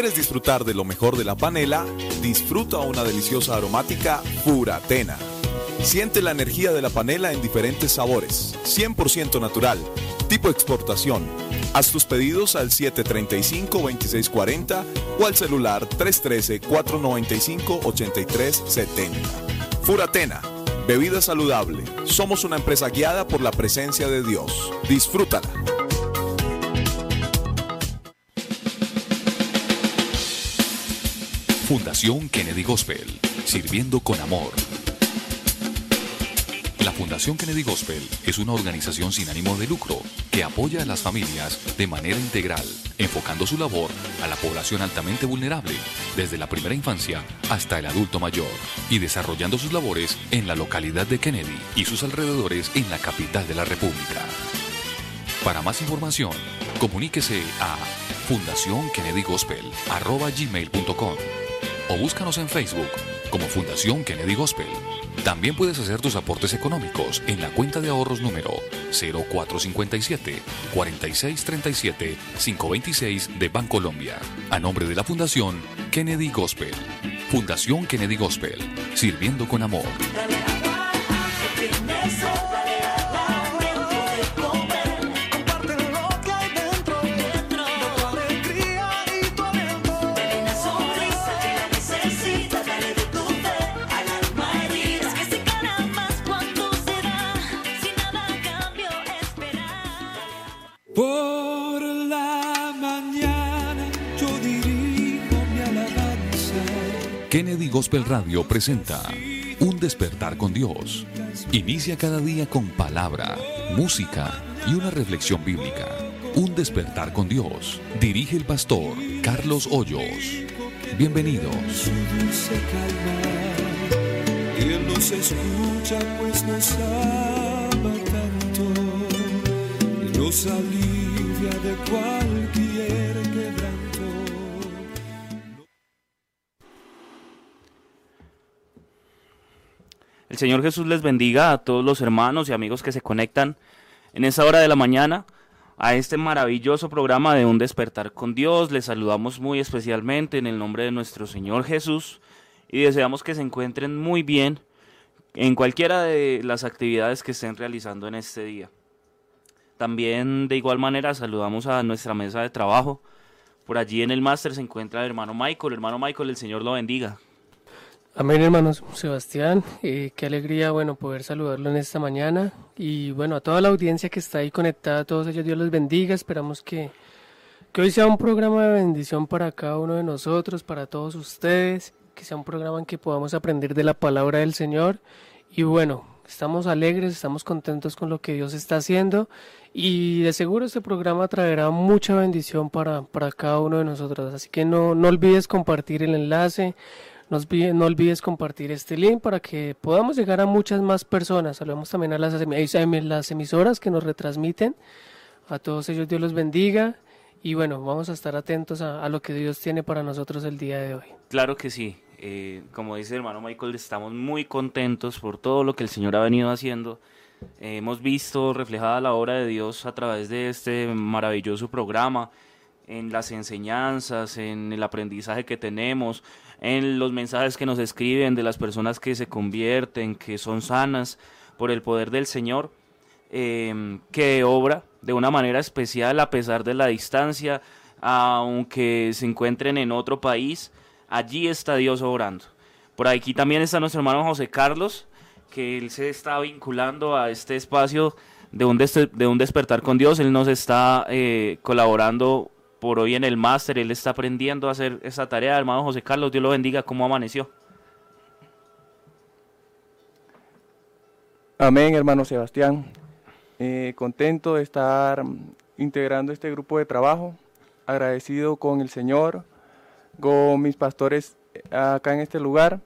quieres disfrutar de lo mejor de la panela, disfruta una deliciosa aromática Furatena. Siente la energía de la panela en diferentes sabores, 100% natural, tipo exportación. Haz tus pedidos al 735-2640 o al celular 313-495-8370. Furatena, bebida saludable. Somos una empresa guiada por la presencia de Dios. Disfrútala. Fundación Kennedy Gospel, sirviendo con amor. La Fundación Kennedy Gospel es una organización sin ánimo de lucro que apoya a las familias de manera integral, enfocando su labor a la población altamente vulnerable, desde la primera infancia hasta el adulto mayor, y desarrollando sus labores en la localidad de Kennedy y sus alrededores en la capital de la República. Para más información, comuníquese a fundacionkennedygospel.com o búscanos en Facebook como Fundación Kennedy Gospel. También puedes hacer tus aportes económicos en la cuenta de ahorros número 0457 4637 526 de Bancolombia, a nombre de la Fundación Kennedy Gospel. Fundación Kennedy Gospel, sirviendo con amor. Gospel Radio presenta Un despertar con Dios. Inicia cada día con palabra, música y una reflexión bíblica. Un despertar con Dios. Dirige el pastor Carlos Hoyos. Bienvenidos. Pues nos alivia de Señor Jesús les bendiga a todos los hermanos y amigos que se conectan en esa hora de la mañana a este maravilloso programa de Un despertar con Dios. Les saludamos muy especialmente en el nombre de nuestro Señor Jesús y deseamos que se encuentren muy bien en cualquiera de las actividades que estén realizando en este día. También de igual manera saludamos a nuestra mesa de trabajo. Por allí en el máster se encuentra el hermano Michael. Hermano Michael, el Señor lo bendiga. Amén, hermanos Sebastián. Eh, qué alegría, bueno, poder saludarlo en esta mañana. Y bueno, a toda la audiencia que está ahí conectada, a todos ellos, Dios los bendiga. Esperamos que, que hoy sea un programa de bendición para cada uno de nosotros, para todos ustedes. que sea un programa en que podamos aprender de la palabra del Señor. Y bueno, estamos alegres, estamos contentos con lo que Dios está haciendo y de seguro este programa traerá mucha bendición para, para cada uno de nosotros. Así que no, no olvides compartir el enlace, no olvides, compartir este link para que podamos llegar a muchas más personas. Saludamos también a las, emisoras que nos retransmiten. A todos ellos Dios los bendiga. Y bueno, vamos a estar atentos a, a lo que Dios tiene para nosotros el día de hoy. Claro que sí. Eh, como dice el hermano Michael, estamos muy contentos por todo lo que el Señor ha venido haciendo. Eh, hemos visto reflejada la obra de Dios a través de este maravilloso programa, en las enseñanzas, en el aprendizaje que tenemos, en los mensajes que nos escriben de las personas que se convierten, que son sanas por el poder del Señor, eh, que obra de una manera especial a pesar de la distancia, aunque se encuentren en otro país allí está Dios obrando. Por aquí también está nuestro hermano José Carlos, que él se está vinculando a este espacio de un, de un despertar con Dios. Él nos está eh, colaborando por hoy en el máster, él está aprendiendo a hacer esa tarea. Hermano José Carlos, Dios lo bendiga, ¿cómo amaneció? Amén, hermano Sebastián. Eh, contento de estar integrando este grupo de trabajo, agradecido con el Señor con mis pastores acá en este lugar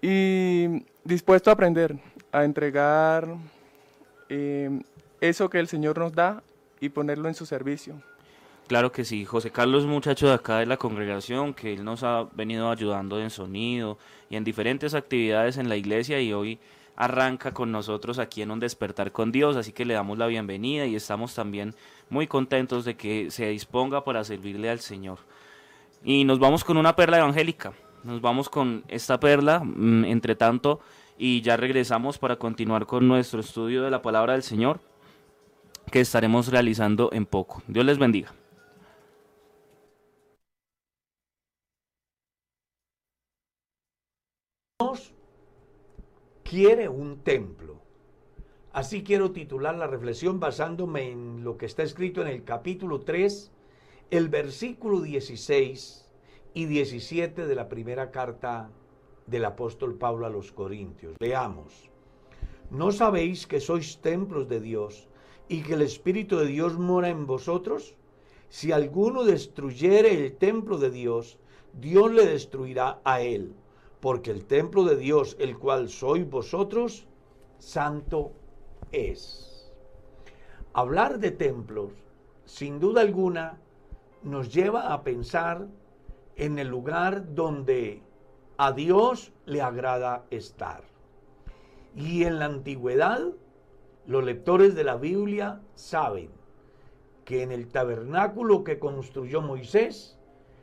y dispuesto a aprender, a entregar eh, eso que el Señor nos da y ponerlo en su servicio. Claro que sí, José Carlos, muchacho de acá de la congregación, que él nos ha venido ayudando en sonido y en diferentes actividades en la iglesia y hoy arranca con nosotros aquí en un despertar con Dios, así que le damos la bienvenida y estamos también muy contentos de que se disponga para servirle al Señor. Y nos vamos con una perla evangélica. Nos vamos con esta perla, mm, entre tanto, y ya regresamos para continuar con nuestro estudio de la palabra del Señor, que estaremos realizando en poco. Dios les bendiga. Dios quiere un templo. Así quiero titular la reflexión basándome en lo que está escrito en el capítulo 3 el versículo 16 y 17 de la primera carta del apóstol Pablo a los Corintios. Leamos. ¿No sabéis que sois templos de Dios y que el Espíritu de Dios mora en vosotros? Si alguno destruyere el templo de Dios, Dios le destruirá a él, porque el templo de Dios, el cual sois vosotros, santo es. Hablar de templos, sin duda alguna, nos lleva a pensar en el lugar donde a Dios le agrada estar. Y en la antigüedad, los lectores de la Biblia saben que en el tabernáculo que construyó Moisés,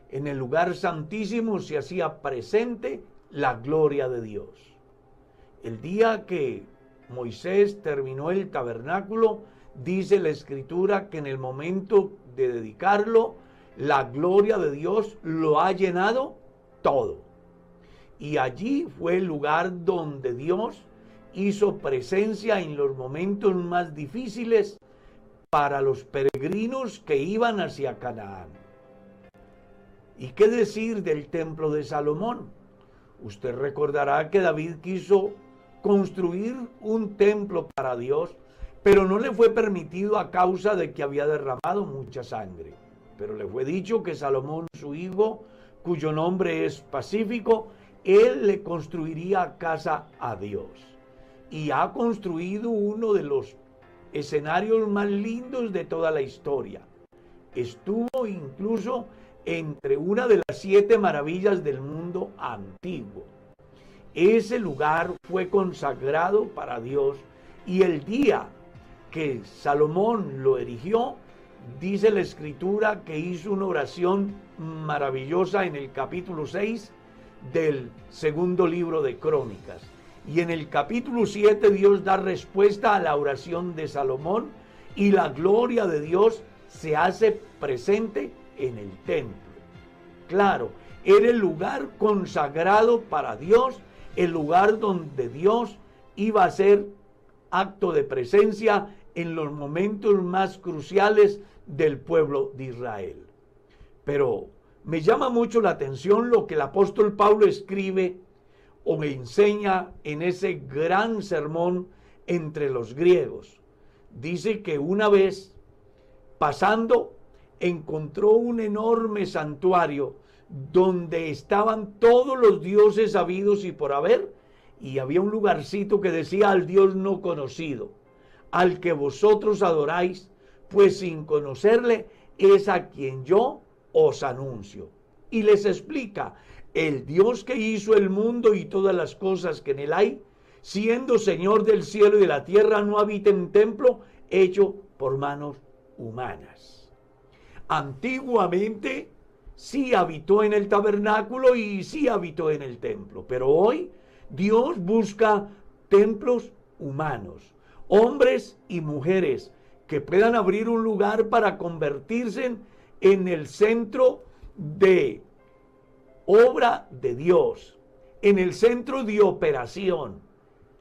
en el lugar santísimo se hacía presente la gloria de Dios. El día que Moisés terminó el tabernáculo, dice la escritura que en el momento de dedicarlo, la gloria de Dios lo ha llenado todo. Y allí fue el lugar donde Dios hizo presencia en los momentos más difíciles para los peregrinos que iban hacia Canaán. ¿Y qué decir del templo de Salomón? Usted recordará que David quiso construir un templo para Dios, pero no le fue permitido a causa de que había derramado mucha sangre. Pero le fue dicho que Salomón, su hijo, cuyo nombre es Pacífico, él le construiría casa a Dios. Y ha construido uno de los escenarios más lindos de toda la historia. Estuvo incluso entre una de las siete maravillas del mundo antiguo. Ese lugar fue consagrado para Dios y el día que Salomón lo erigió, dice la escritura que hizo una oración maravillosa en el capítulo 6 del segundo libro de Crónicas. Y en el capítulo 7 Dios da respuesta a la oración de Salomón y la gloria de Dios se hace presente en el templo. Claro, era el lugar consagrado para Dios, el lugar donde Dios iba a hacer acto de presencia en los momentos más cruciales del pueblo de Israel. Pero me llama mucho la atención lo que el apóstol Pablo escribe o me enseña en ese gran sermón entre los griegos. Dice que una vez pasando encontró un enorme santuario donde estaban todos los dioses habidos y por haber, y había un lugarcito que decía al Dios no conocido, al que vosotros adoráis, pues sin conocerle es a quien yo os anuncio. Y les explica, el Dios que hizo el mundo y todas las cosas que en él hay, siendo Señor del cielo y de la tierra, no habita en templo hecho por manos humanas. Antiguamente sí habitó en el tabernáculo y sí habitó en el templo, pero hoy Dios busca templos humanos, hombres y mujeres que puedan abrir un lugar para convertirse en el centro de obra de Dios, en el centro de operación.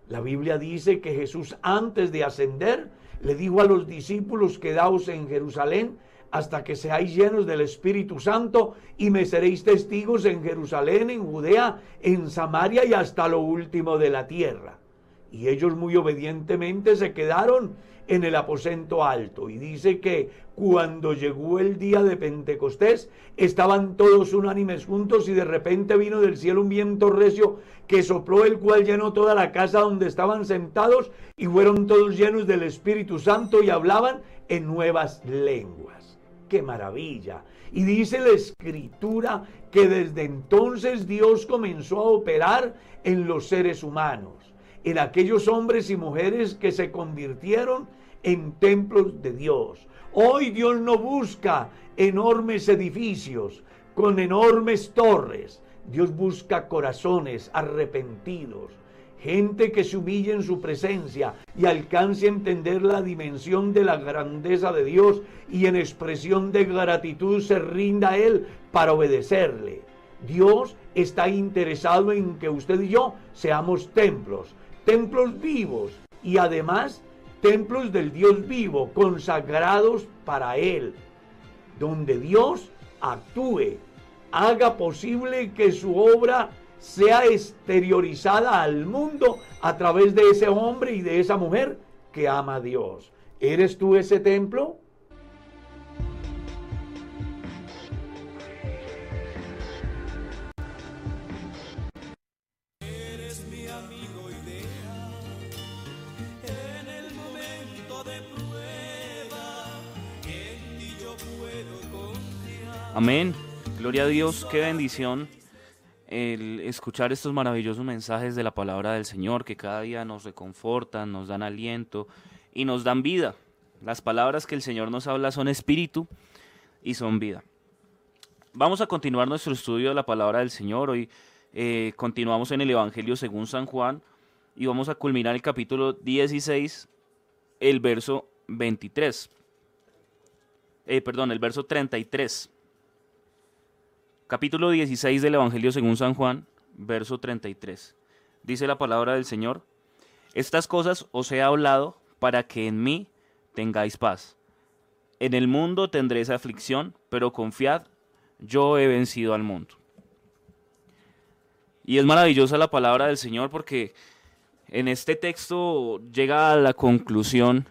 La Biblia dice que Jesús antes de ascender le dijo a los discípulos, quedaos en Jerusalén hasta que seáis llenos del Espíritu Santo y me seréis testigos en Jerusalén, en Judea, en Samaria y hasta lo último de la tierra. Y ellos muy obedientemente se quedaron en el aposento alto. Y dice que cuando llegó el día de Pentecostés, estaban todos unánimes juntos y de repente vino del cielo un viento recio que sopló el cual llenó toda la casa donde estaban sentados y fueron todos llenos del Espíritu Santo y hablaban en nuevas lenguas. ¡Qué maravilla! Y dice la escritura que desde entonces Dios comenzó a operar en los seres humanos en aquellos hombres y mujeres que se convirtieron en templos de Dios. Hoy Dios no busca enormes edificios con enormes torres. Dios busca corazones arrepentidos, gente que se humille en su presencia y alcance a entender la dimensión de la grandeza de Dios y en expresión de gratitud se rinda a Él para obedecerle. Dios está interesado en que usted y yo seamos templos, templos vivos y además templos del Dios vivo, consagrados para Él, donde Dios actúe, haga posible que su obra sea exteriorizada al mundo a través de ese hombre y de esa mujer que ama a Dios. ¿Eres tú ese templo? Amén. Gloria a Dios, qué bendición el escuchar estos maravillosos mensajes de la palabra del Señor que cada día nos reconfortan, nos dan aliento y nos dan vida. Las palabras que el Señor nos habla son espíritu y son vida. Vamos a continuar nuestro estudio de la palabra del Señor. Hoy eh, continuamos en el Evangelio según San Juan y vamos a culminar el capítulo 16, el verso 23. Eh, perdón, el verso 33 capítulo 16 del Evangelio según San Juan, verso 33. Dice la palabra del Señor, estas cosas os he hablado para que en mí tengáis paz. En el mundo tendréis aflicción, pero confiad, yo he vencido al mundo. Y es maravillosa la palabra del Señor porque en este texto llega a la conclusión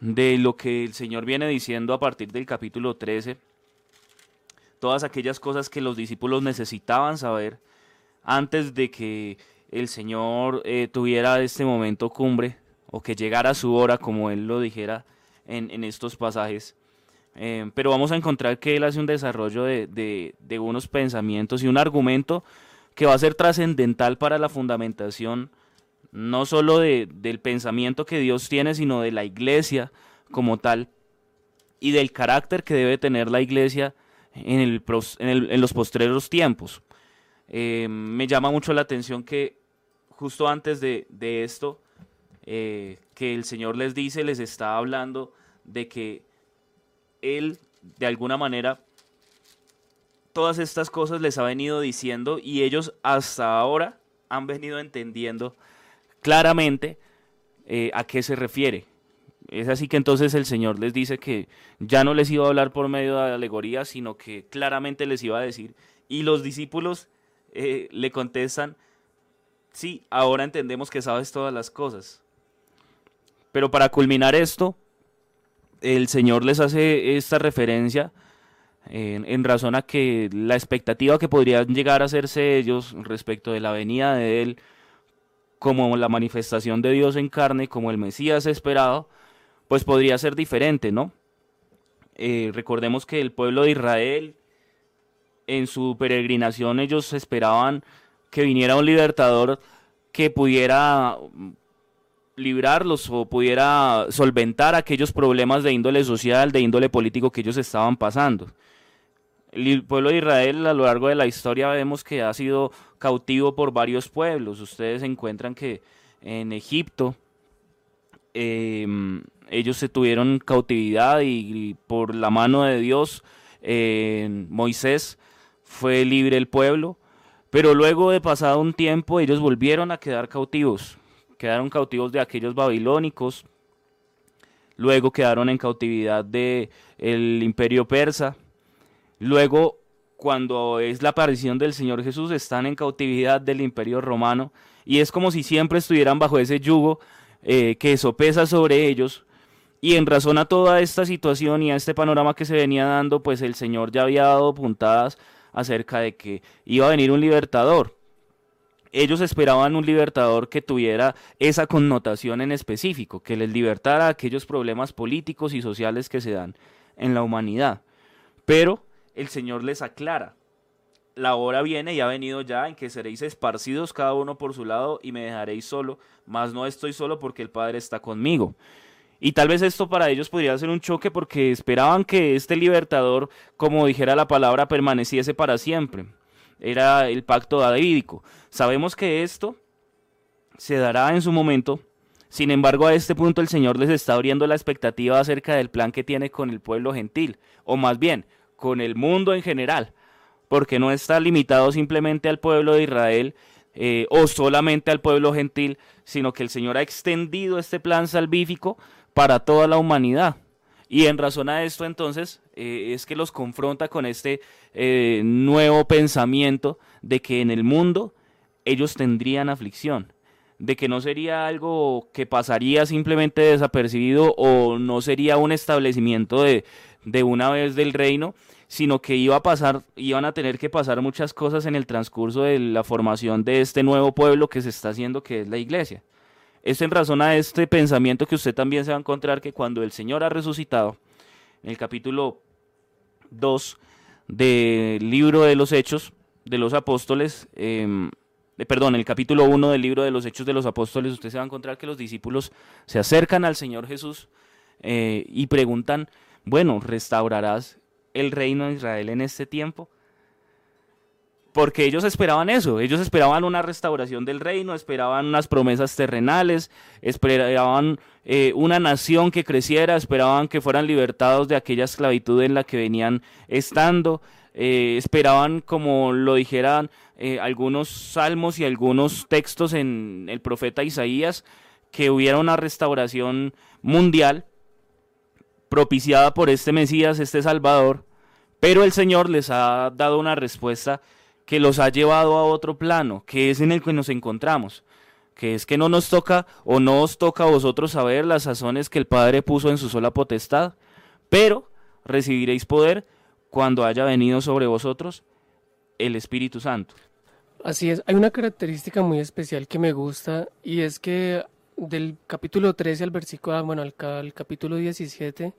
de lo que el Señor viene diciendo a partir del capítulo 13 todas aquellas cosas que los discípulos necesitaban saber antes de que el Señor eh, tuviera este momento cumbre o que llegara su hora, como Él lo dijera en, estos pasajes. Eh, pero vamos a encontrar que Él hace un desarrollo de, unos pensamientos y un argumento que va a ser trascendental para la fundamentación no solo del pensamiento que Dios tiene, sino de la iglesia como tal y del carácter que debe tener la iglesia en, el, en, los postreros tiempos. Eh, me llama mucho la atención que justo antes de, esto, eh, que el Señor les dice, les está hablando de que Él, de alguna manera, todas estas cosas les ha venido diciendo y ellos hasta ahora han venido entendiendo claramente eh, a qué se refiere. Es así que entonces el Señor les dice que ya no les iba a hablar por medio de alegorías, sino que claramente les iba a decir. Y los discípulos eh, le contestan, sí, ahora entendemos que sabes todas las cosas. Pero para culminar esto, el Señor les hace esta referencia en, razón a que la expectativa que podrían llegar a hacerse ellos respecto de la venida de Él como la manifestación de Dios en carne, como el Mesías esperado, pues podría ser diferente, ¿no? Eh, recordemos que el pueblo de Israel, en su peregrinación, ellos esperaban que viniera un libertador que pudiera librarlos o pudiera solventar aquellos problemas de índole social, de índole político que ellos estaban pasando. El pueblo de Israel a lo largo de la historia vemos que ha sido cautivo por varios pueblos. Ustedes encuentran que en Egipto em, ellos se tuvieron cautividad y, por la mano de Dios Moisés fue libre el pueblo. Pero luego de pasado un tiempo ellos volvieron a quedar cautivos. Quedaron cautivos de aquellos babilónicos. Luego quedaron en cautividad del el imperio persa Luego, cuando es la aparición del Señor Jesús, están en cautividad del imperio romano y es como si siempre estuvieran bajo ese yugo eh, que sopesa sobre ellos. Y en razón a toda esta situación y a este panorama que se venía dando, pues el Señor ya había dado puntadas acerca de que iba a venir un libertador. Ellos esperaban un libertador que tuviera esa connotación en específico, que les libertara aquellos problemas políticos y sociales que se dan en la humanidad. Pero el Señor les aclara. La hora viene y ha venido ya en que seréis esparcidos cada uno por su lado y me dejaréis solo, mas no estoy solo porque el Padre está conmigo. Y tal vez esto para ellos podría ser un choque porque esperaban que este libertador, como dijera la palabra, permaneciese para siempre. Era el pacto davídico. Sabemos que esto se dará en su momento. Sin embargo, a este punto el Señor les está abriendo la expectativa acerca del plan que tiene con el pueblo gentil, o más bien, con el mundo en general, porque no está limitado simplemente al pueblo de Israel eh, o solamente al pueblo gentil, sino que el Señor ha extendido este plan salvífico para toda la humanidad. Y en razón a esto entonces eh, es que los confronta con este eh, nuevo pensamiento de que en el mundo ellos tendrían aflicción, de que no sería algo que pasaría simplemente desapercibido o no sería un establecimiento de, de una vez del reino, sino que iba a pasar, iban a tener que pasar muchas cosas en el transcurso de la formación de este nuevo pueblo que se está haciendo, que es la iglesia. Es en razón a este pensamiento que usted también se va a encontrar que cuando el Señor ha resucitado, en el capítulo 2 del libro de los Hechos de los Apóstoles, eh, perdón, el capítulo 1 del libro de los Hechos de los Apóstoles, usted se va a encontrar que los discípulos se acercan al Señor Jesús eh, y preguntan, bueno, ¿restaurarás el reino de Israel en este tiempo? Porque ellos esperaban eso, ellos esperaban una restauración del reino, esperaban unas promesas terrenales, esperaban eh, una nación que creciera, esperaban que fueran libertados de aquella esclavitud en la que venían estando, eh, esperaban, como lo dijeran eh, algunos salmos y algunos textos en el profeta Isaías, que hubiera una restauración mundial propiciada por este Mesías, este Salvador, pero el Señor les ha dado una respuesta que los ha llevado a otro plano, que es en el que nos encontramos, que es que no nos toca o no os toca a vosotros saber las sazones que el Padre puso en su sola potestad, pero recibiréis poder cuando haya venido sobre vosotros el Espíritu Santo. Así es, hay una característica muy especial que me gusta y es que del capítulo 13 al versículo, ah, bueno, al, capítulo 17,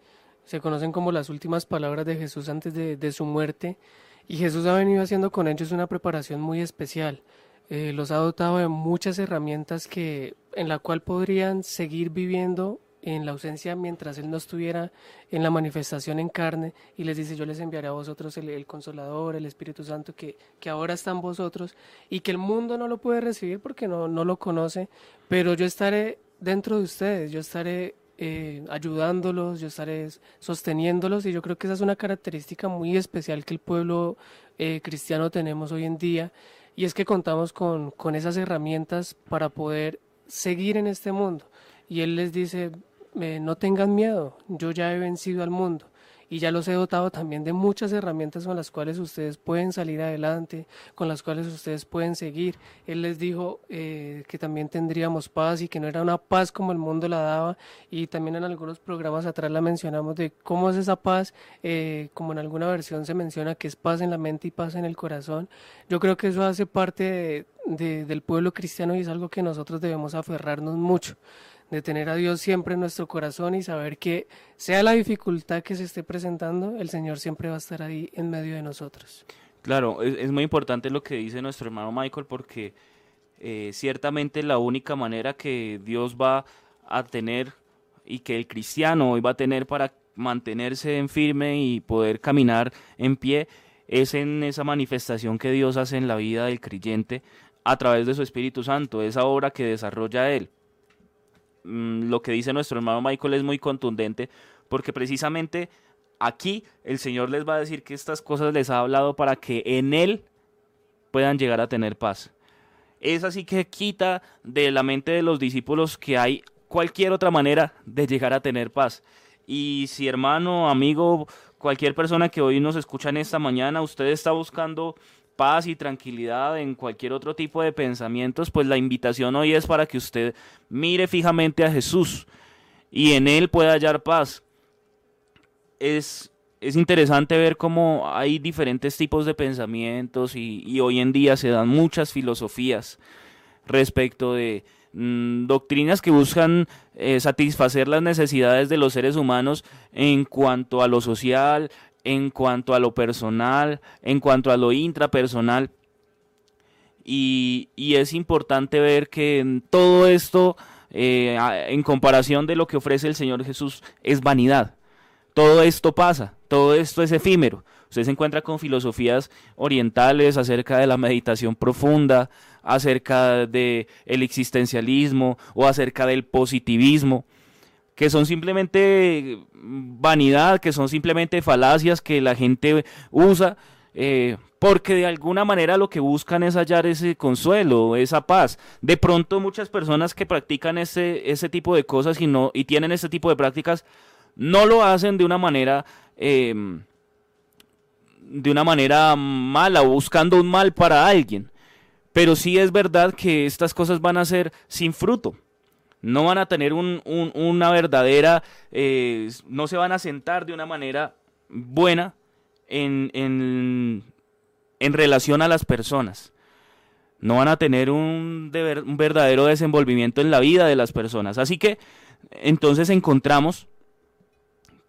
se conocen como las últimas palabras de Jesús antes de, su muerte. Y Jesús ha venido haciendo con ellos una preparación muy especial. Eh, los ha dotado de muchas herramientas que, en la cual podrían seguir viviendo en la ausencia mientras Él no estuviera en la manifestación en carne y les dice yo les enviaré a vosotros el, consolador, el Espíritu Santo que, que, ahora está en vosotros y que el mundo no lo puede recibir porque no, no lo conoce, pero yo estaré dentro de ustedes, yo estaré eh, ayudándolos, yo estaré sosteniéndolos y yo creo que esa es una característica muy especial que el pueblo eh, cristiano tenemos hoy en día y es que contamos con, con esas herramientas para poder seguir en este mundo. Y Él les dice, eh, no tengan miedo, yo ya he vencido al mundo y ya los he dotado también de muchas herramientas con las cuales ustedes pueden salir adelante, con las cuales ustedes pueden seguir. Él les dijo eh, que también tendríamos paz y que no era una paz como el mundo la daba y también en algunos programas atrás la mencionamos de cómo es esa paz, eh, como en alguna versión se menciona que es paz en la mente y paz en el corazón. Yo creo que eso hace parte del pueblo cristiano y es algo que nosotros debemos aferrarnos mucho de tener a Dios siempre en nuestro corazón y saber que sea la dificultad que se esté presentando, el Señor siempre va a estar ahí en medio de nosotros. Claro, es, muy importante lo que dice nuestro hermano Michael porque eh, ciertamente la única manera que Dios va a tener y que el cristiano hoy va a tener para mantenerse en firme y poder caminar en pie es en esa manifestación que Dios hace en la vida del creyente a través de su Espíritu Santo, esa obra que desarrolla Él. Mm, lo que dice nuestro hermano Michael es muy contundente, porque precisamente aquí el Señor les va a decir que estas cosas les ha hablado para que en Él puedan llegar a tener paz. Es así que quita de la mente de los discípulos que hay cualquier otra manera de llegar a tener paz. Y si hermano, amigo, cualquier persona que hoy nos escucha en esta mañana, usted está buscando paz y tranquilidad en cualquier otro tipo de pensamientos, pues la invitación hoy es para que usted mire fijamente a Jesús y en Él pueda hallar paz. Es, es interesante ver cómo hay diferentes tipos de pensamientos y, hoy en día se dan muchas filosofías respecto de mm, doctrinas que buscan eh, satisfacer las necesidades de los seres humanos en cuanto a lo social, en cuanto a lo personal, en cuanto a lo intrapersonal. Y, es importante ver que todo esto, eh, en comparación de lo que ofrece el Señor Jesús, es vanidad. Todo esto pasa, todo esto es efímero. Usted se encuentra con filosofías orientales acerca de la meditación profunda, acerca del el existencialismo o acerca del positivismo que son simplemente vanidad, que son simplemente falacias que la gente usa, eh, porque de alguna manera lo que buscan es hallar ese consuelo, esa paz. De pronto muchas personas que practican ese, ese tipo de cosas y, no, y tienen ese tipo de prácticas, no lo hacen de una manera... Em, de una manera mala o buscando un mal para alguien. Pero sí es verdad que estas cosas van a ser sin fruto no van a tener una verdadera, eh, no se van a sentar de una manera buena en, en, en, relación a las personas. No van a tener un, un verdadero desenvolvimiento en la vida de las personas. Así que entonces encontramos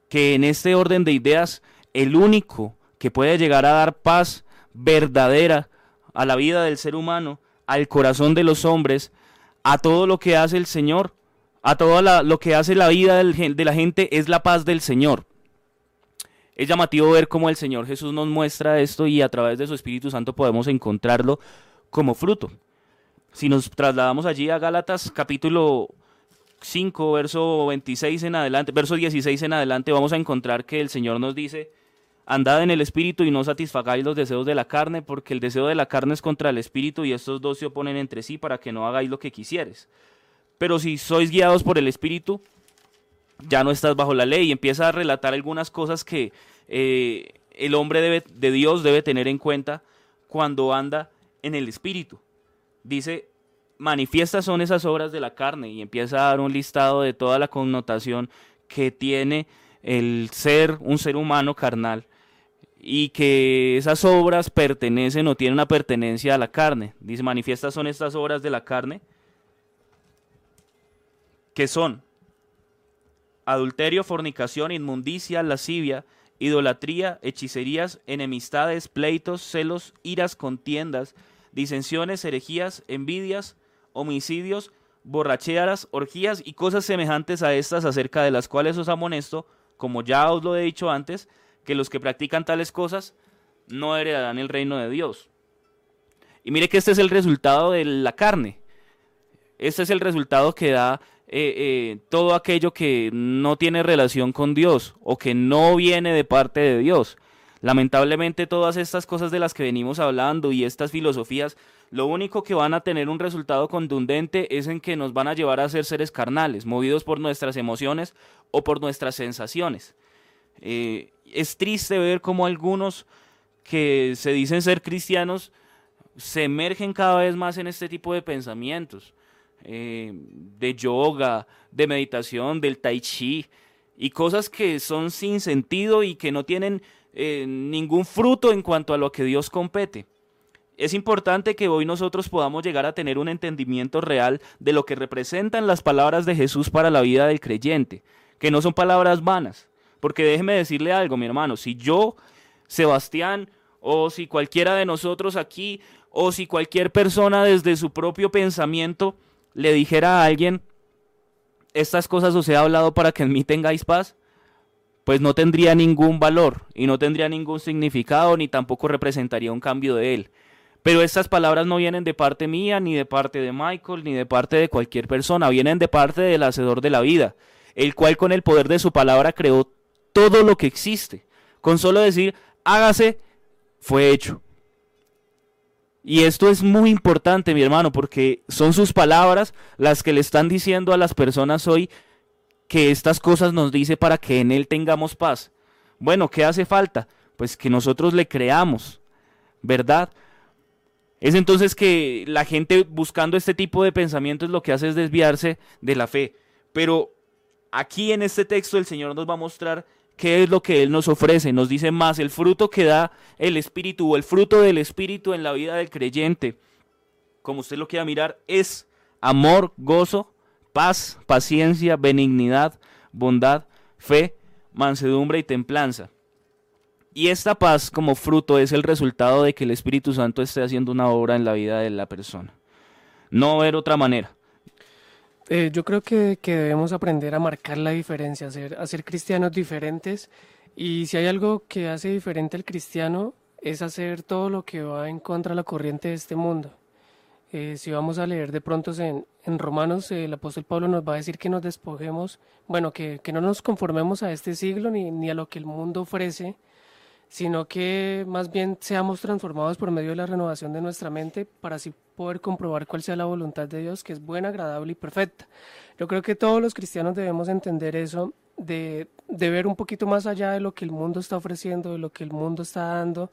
que en este orden de ideas, el único que puede llegar a dar paz verdadera a la vida del ser humano, al corazón de los hombres, a todo lo que hace el Señor, a todo lo que hace la vida de la gente es la paz del Señor. Es llamativo ver cómo el Señor Jesús nos muestra esto y a través de su Espíritu Santo podemos encontrarlo como fruto. Si nos trasladamos allí a Gálatas capítulo 5, verso 26 en adelante, verso 16 en adelante, vamos a encontrar que el Señor nos dice, andad en el Espíritu y no satisfagáis los deseos de la carne, porque el deseo de la carne es contra el Espíritu y estos dos se oponen entre sí para que no hagáis lo que quisieres. Pero si sois guiados por el Espíritu, ya no estás bajo la ley y empieza a relatar algunas cosas que eh, el hombre debe, de Dios debe tener en cuenta cuando anda en el Espíritu. Dice, manifiestas son esas obras de la carne y empieza a dar un listado de toda la connotación que tiene el ser un ser humano carnal y que esas obras pertenecen o tienen una pertenencia a la carne. Dice, manifiestas son estas obras de la carne, que son adulterio, fornicación, inmundicia, lascivia, idolatría, hechicerías, enemistades, pleitos, celos, iras, contiendas, disensiones, herejías, envidias, homicidios, borracheras, orgías y cosas semejantes a estas acerca de las cuales os amonesto, como ya os lo he dicho antes, que los que practican tales cosas no heredarán el reino de Dios. Y mire que este es el resultado de la carne. Este es el resultado que da eh, eh, todo aquello que no tiene relación con Dios o que no viene de parte de Dios. Lamentablemente todas estas cosas de las que venimos hablando y estas filosofías lo único que van a tener un resultado contundente es en que nos van a llevar a ser seres carnales, movidos por nuestras emociones o por nuestras sensaciones. Eh, es triste ver cómo algunos que se dicen ser cristianos se emergen cada vez más en este tipo de pensamientos, eh, de yoga, de meditación, del tai chi, y cosas que son sin sentido y que no tienen eh, ningún fruto en cuanto a lo que Dios compete. Es importante que hoy nosotros podamos llegar a tener un entendimiento real de lo que representan las palabras de Jesús para la vida del creyente, que no son palabras vanas. Porque déjeme decirle algo, mi hermano, si yo, Sebastián, o si cualquiera de nosotros aquí, o si cualquier persona desde su propio pensamiento le dijera a alguien, estas cosas os he hablado para que en mí tengáis paz, pues no tendría ningún valor y no tendría ningún significado ni tampoco representaría un cambio de él. Pero estas palabras no vienen de parte mía, ni de parte de Michael, ni de parte de cualquier persona, vienen de parte del Hacedor de la vida, el cual con el poder de su palabra creó todo lo que existe. Con solo decir, hágase, fue hecho. Y esto es muy importante, mi hermano, porque son sus palabras las que le están diciendo a las personas hoy, que estas cosas nos dice para que en Él tengamos paz. Bueno, ¿qué hace falta? Pues que nosotros le creamos, ¿verdad? Es entonces que la gente buscando este tipo de pensamientos lo que hace es desviarse de la fe. Pero aquí en este texto el Señor nos va a mostrar qué es lo que Él nos ofrece. Nos dice más, el fruto que da el Espíritu o el fruto del Espíritu en la vida del creyente, como usted lo quiera mirar, es amor, gozo, paz, paciencia, benignidad, bondad, fe, mansedumbre y templanza. Y esta paz como fruto es el resultado de que el Espíritu Santo esté haciendo una obra en la vida de la persona. No ver otra manera. Eh, yo creo que, debemos aprender a marcar la diferencia, a ser, a ser cristianos diferentes. Y si hay algo que hace diferente al cristiano, es hacer todo lo que va en contra de la corriente de este mundo. Eh, si vamos a leer de pronto en, en Romanos, el apóstol Pablo nos va a decir que nos despojemos, bueno, que, que no nos conformemos a este siglo ni, ni, a lo que el mundo ofrece, sino que más bien seamos transformados por medio de la renovación de nuestra mente para así poder comprobar cuál sea la voluntad de Dios, que es buena, agradable y perfecta. Yo creo que todos los cristianos debemos entender eso, de, de ver un poquito más allá de lo que el mundo está ofreciendo, de lo que el mundo está dando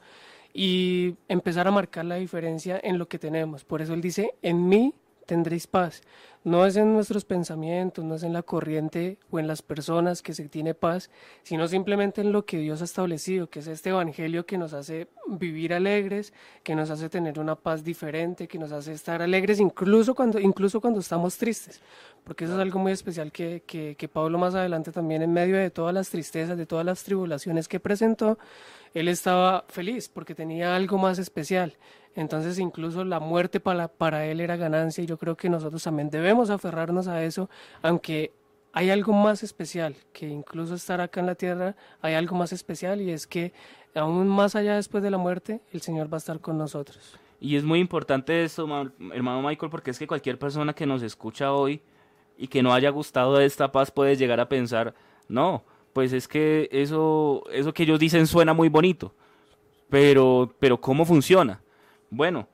y empezar a marcar la diferencia en lo que tenemos. Por eso él dice, en mí tendréis paz. No es en nuestros pensamientos, no es en la corriente o en las personas que se tiene paz, sino simplemente en lo que Dios ha establecido, que es este Evangelio que nos hace vivir alegres, que nos hace tener una paz diferente, que nos hace estar alegres incluso cuando, incluso cuando estamos tristes, porque eso es algo muy especial que, que, que Pablo más adelante también en medio de todas las tristezas, de todas las tribulaciones que presentó, él estaba feliz porque tenía algo más especial. Entonces incluso la muerte para, para él era ganancia y yo creo que nosotros también debemos aferrarnos a eso, aunque hay algo más especial, que incluso estar acá en la tierra hay algo más especial y es que aún más allá después de la muerte, el Señor va a estar con nosotros. Y es muy importante eso, hermano Michael, porque es que cualquier persona que nos escucha hoy y que no haya gustado de esta paz puede llegar a pensar, no, pues es que eso, eso que ellos dicen suena muy bonito, pero, pero ¿cómo funciona? Bueno,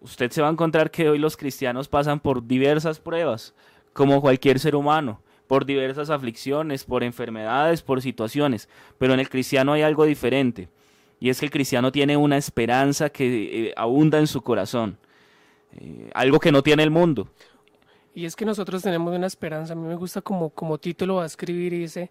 usted se va a encontrar que hoy los cristianos pasan por diversas pruebas, como cualquier ser humano, por diversas aflicciones, por enfermedades, por situaciones, pero en el cristiano hay algo diferente, y es que el cristiano tiene una esperanza que eh, abunda en su corazón, eh, algo que no tiene el mundo. Y es que nosotros tenemos una esperanza, a mí me gusta como, como título va a escribir y dice,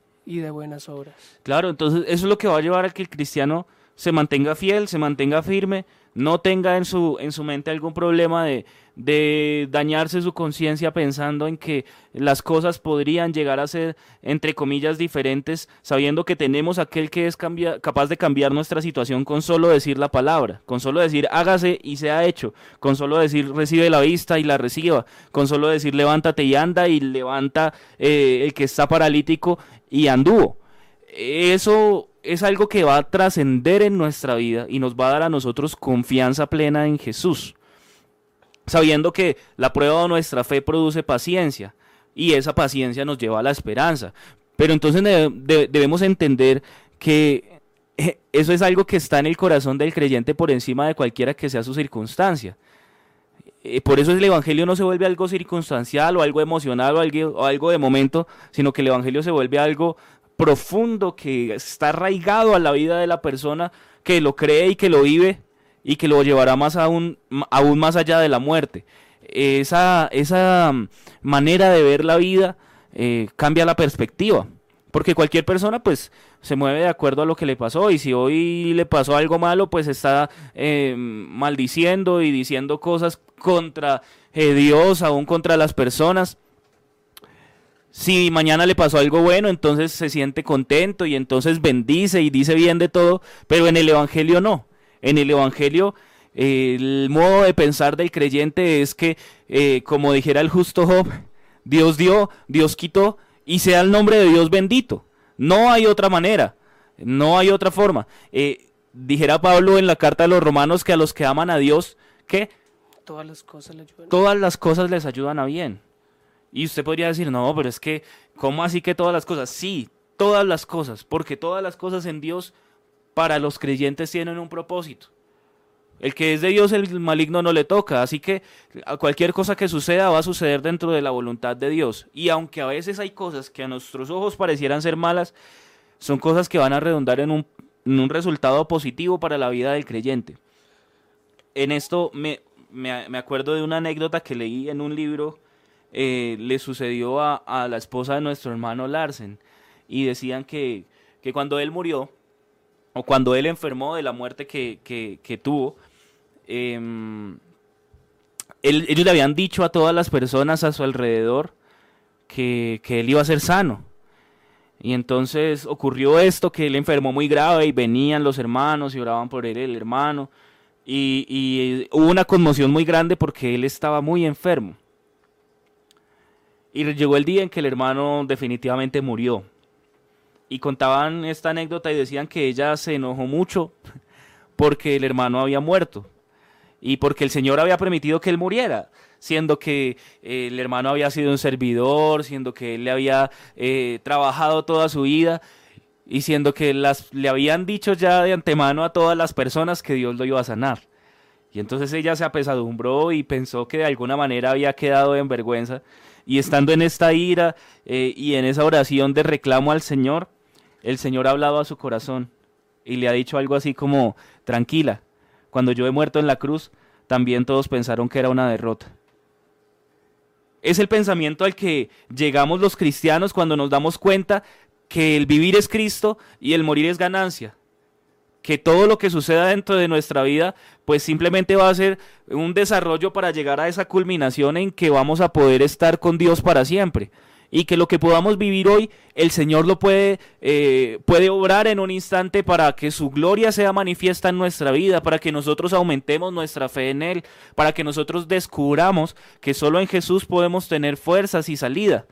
y de buenas obras. Claro, entonces eso es lo que va a llevar a que el cristiano se mantenga fiel, se mantenga firme, no tenga en su, en su mente algún problema de, de dañarse su conciencia pensando en que las cosas podrían llegar a ser, entre comillas, diferentes, sabiendo que tenemos aquel que es capaz de cambiar nuestra situación con solo decir la palabra, con solo decir hágase y sea hecho, con solo decir recibe la vista y la reciba, con solo decir levántate y anda y levanta eh, el que está paralítico y anduvo. Eso es algo que va a trascender en nuestra vida y nos va a dar a nosotros confianza plena en Jesús sabiendo que la prueba de nuestra fe produce paciencia y esa paciencia nos lleva a la esperanza. Pero entonces debemos entender que eso es algo que está en el corazón del creyente por encima de cualquiera que sea su circunstancia. Eh, por eso el Evangelio no se vuelve algo circunstancial o algo emocional o algo, de momento, sino que el Evangelio se vuelve algo profundo que está arraigado a la vida de la persona que lo cree y que lo vive y que lo llevará más aún, aún más allá de la muerte. Esa, esa mm, manera de ver la vida eh, cambia la perspectiva. Porque cualquier persona pues se mueve de acuerdo a lo que le pasó y si hoy le pasó algo malo pues está eh, maldiciendo y diciendo cosas contra eh, Dios, aún contra las personas. Si mañana le pasó algo bueno, entonces se siente contento y entonces bendice y dice bien de todo, pero en el Evangelio no. En el Evangelio, el modo de pensar del creyente es que, eh, como dijera el justo Job, Dios dio, Dios quitó, y sea el nombre de Dios bendito. No hay otra manera, no hay otra forma. Eh, dijera Pablo en la carta de los romanos que a los que aman a Dios, que todas las cosas, les ayudan. todas las cosas les ayudan a bien. Y usted podría decir, no, pero es que, ¿cómo así que todas las cosas? Sí, todas las cosas, porque todas las cosas en Dios para los creyentes tienen un propósito. El que es de Dios, el maligno no le toca. Así que a cualquier cosa que suceda va a suceder dentro de la voluntad de Dios. Y aunque a veces hay cosas que a nuestros ojos parecieran ser malas, son cosas que van a redundar en un, resultado positivo para la vida del creyente. En esto me, acuerdo de una anécdota que leí en un libro. Eh, le sucedió a, la esposa de nuestro hermano Larsen. Y decían que, que cuando él murió, o cuando él enfermó de la muerte que, tuvo, em, ellos le habían dicho a todas las personas a su alrededor que, él iba a ser sano. Y entonces ocurrió esto, que él enfermó muy grave y venían los hermanos y oraban por él, el hermano. Y, y hubo una conmoción muy grande porque él estaba muy enfermo. Y llegó el día en que el hermano definitivamente murió y contaban esta anécdota y decían que ella se enojó mucho porque el hermano había muerto y porque el Señor había permitido que él muriera, siendo que eh, el hermano había sido un servidor, siendo que él le había eh, trabajado toda su vida y siendo que las, le habían dicho ya de antemano a todas las personas que Dios lo iba a sanar. Y entonces ella se apesadumbró y pensó que de alguna manera había quedado en vergüenza. Y estando en esta ira eh, y en esa oración de reclamo al Señor, el Señor ha hablado a su corazón y le ha dicho algo así como, tranquila, cuando yo he muerto en la cruz, también todos pensaron que era una derrota. Es el pensamiento al que llegamos los cristianos cuando nos damos cuenta que el vivir es Cristo y el morir es ganancia. Que todo lo que suceda dentro de nuestra vida, pues simplemente va a ser un desarrollo para llegar a esa culminación en que vamos a poder estar con Dios para siempre y que lo que podamos vivir hoy, el Señor lo puede, eh, puede obrar en un instante para que su gloria sea manifiesta en nuestra vida, para que nosotros aumentemos nuestra fe en Él, para que nosotros descubramos que solo en Jesús podemos tener fuerzas y salida.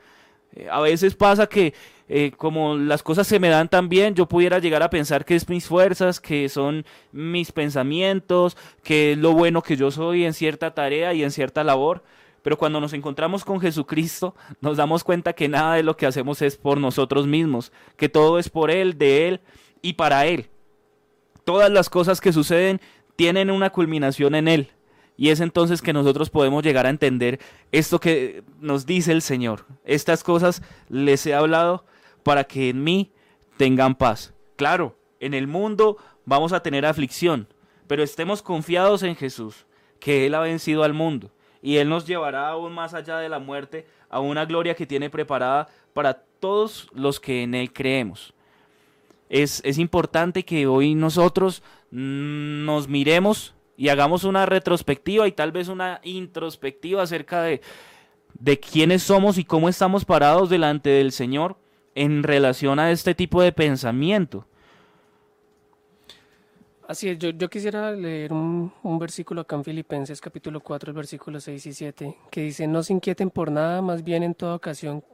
Eh, a veces pasa que eh, como las cosas se me dan tan bien, yo pudiera llegar a pensar que es mis fuerzas, que son mis pensamientos, que es lo bueno que yo soy en cierta tarea y en cierta labor. Pero cuando nos encontramos con Jesucristo, nos damos cuenta que nada de lo que hacemos es por nosotros mismos, que todo es por Él, de Él y para Él. Todas las cosas que suceden tienen una culminación en Él. Y es entonces que nosotros podemos llegar a entender esto que nos dice el Señor. Estas cosas les he hablado para que en mí tengan paz. Claro, en el mundo vamos a tener aflicción, pero estemos confiados en Jesús, que Él ha vencido al mundo y Él nos llevará aún más allá de la muerte a una gloria que tiene preparada para todos los que en Él creemos. Es, importante que hoy nosotros mm, nos miremos y hagamos una retrospectiva y tal vez una introspectiva acerca de, de quiénes somos y cómo estamos parados delante del Señor en relación a este tipo de pensamiento. Así es, yo, quisiera leer un, versículo acá en Filipenses capítulo 4, el versículo 6 y 7, que dice, no se inquieten por nada, más bien en toda ocasión,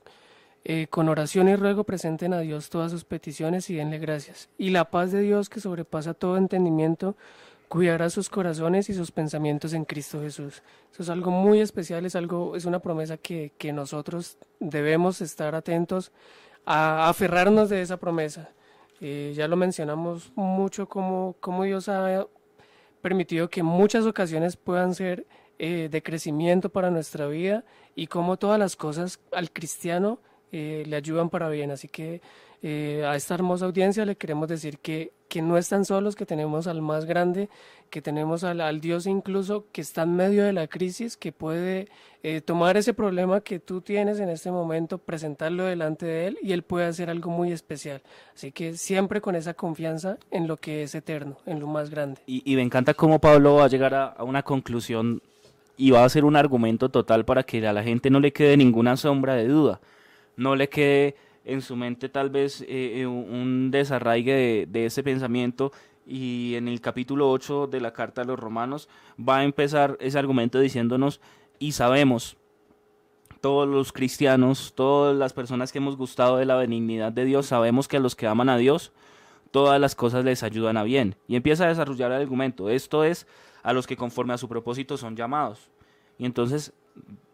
eh, con oración y ruego presenten a Dios todas sus peticiones y denle gracias. Y la paz de Dios que sobrepasa todo entendimiento, cuidará sus corazones y sus pensamientos en Cristo Jesús. Eso es algo muy especial, es algo, es una promesa que, que nosotros debemos estar atentos a aferrarnos de esa promesa. Eh, ya lo mencionamos mucho como, como Dios ha permitido que muchas ocasiones puedan ser eh, de crecimiento para nuestra vida y como todas las cosas al cristiano eh, le ayudan para bien. Así que eh, a esta hermosa audiencia le queremos decir que, que no están solos, que tenemos al más grande, que tenemos al, al Dios incluso que está en medio de la crisis, que puede eh, tomar ese problema que tú tienes en este momento, presentarlo delante de Él y Él puede hacer algo muy especial. Así que siempre con esa confianza en lo que es eterno, en lo más grande. Y, y me encanta cómo Pablo va a llegar a, una conclusión y va a ser un argumento total para que a la gente no le quede ninguna sombra de duda, no le quede en su mente tal vez eh, eh, un desarraigue de, ese pensamiento y en el capítulo 8 de la carta a los romanos va a empezar ese argumento diciéndonos y sabemos todos los cristianos, todas las personas que hemos gustado de la benignidad de Dios, sabemos que a los que aman a Dios, todas las cosas les ayudan a bien. Y empieza a desarrollar el argumento. Esto es a los que conforme a su propósito son llamados. Y entonces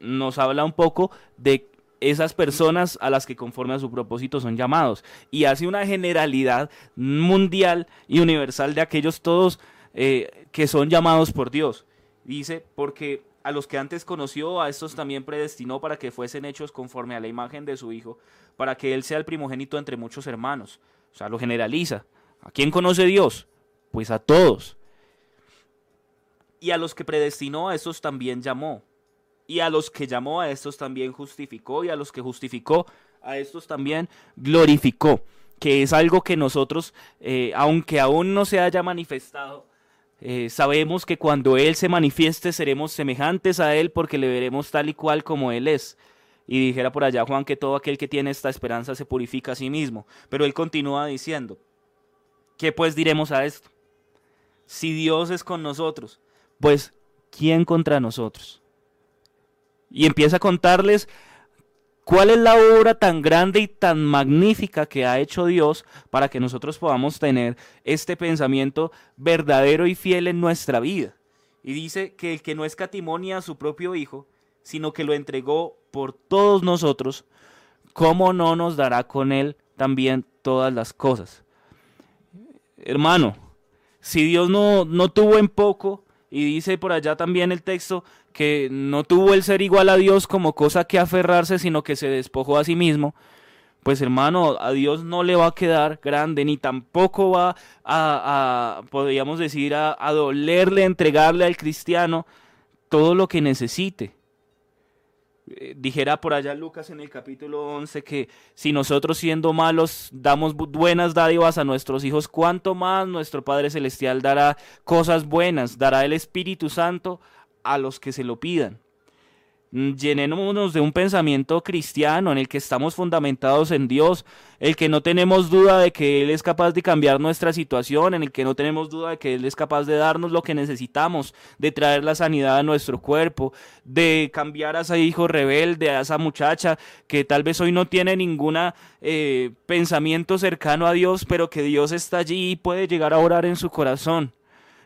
nos habla un poco de esas personas a las que conforme a su propósito son llamados. Y hace una generalidad mundial y universal de aquellos todos eh, que son llamados por Dios. Dice, porque a los que antes conoció, a estos también predestinó para que fuesen hechos conforme a la imagen de su Hijo, para que Él sea el primogénito entre muchos hermanos. O sea, lo generaliza. ¿A quién conoce Dios? Pues a todos. Y a los que predestinó, a estos también llamó y a los que llamó a estos también justificó y a los que justificó a estos también glorificó, que es algo que nosotros, eh, aunque aún no se haya manifestado, eh, sabemos que cuando Él se manifieste seremos semejantes a Él porque le veremos tal y cual como Él es. Y dijera por allá Juan que todo aquel que tiene esta esperanza se purifica a sí mismo. Pero Él continúa diciendo, ¿qué pues diremos a esto? Si Dios es con nosotros, pues ¿quién contra nosotros? Y empieza a contarles cuál es la obra tan grande y tan magnífica que ha hecho Dios para que nosotros podamos tener este pensamiento verdadero y fiel en nuestra vida. Y dice que el que no escatimonia a su propio Hijo, sino que lo entregó por todos nosotros, ¿cómo no nos dará con él también todas las cosas? Hermano, si Dios no, no tuvo en poco, y dice por allá también el texto que no tuvo el ser igual a Dios como cosa que aferrarse, sino que se despojó a sí mismo, pues hermano, a Dios no le va a quedar grande, ni tampoco va a, a podríamos decir, a, a dolerle, entregarle al cristiano todo lo que necesite. Eh, dijera por allá Lucas en el capítulo 11 que si nosotros siendo malos damos buenas dádivas a nuestros hijos, cuánto más nuestro Padre Celestial dará cosas buenas, dará el Espíritu Santo a los que se lo pidan. Mm, llenémonos de un pensamiento cristiano en el que estamos fundamentados en Dios, el que no tenemos duda de que Él es capaz de cambiar nuestra situación, en el que no tenemos duda de que Él es capaz de darnos lo que necesitamos, de traer la sanidad a nuestro cuerpo, de cambiar a ese hijo rebelde, a esa muchacha que tal vez hoy no tiene ningún eh, pensamiento cercano a Dios, pero que Dios está allí y puede llegar a orar en su corazón.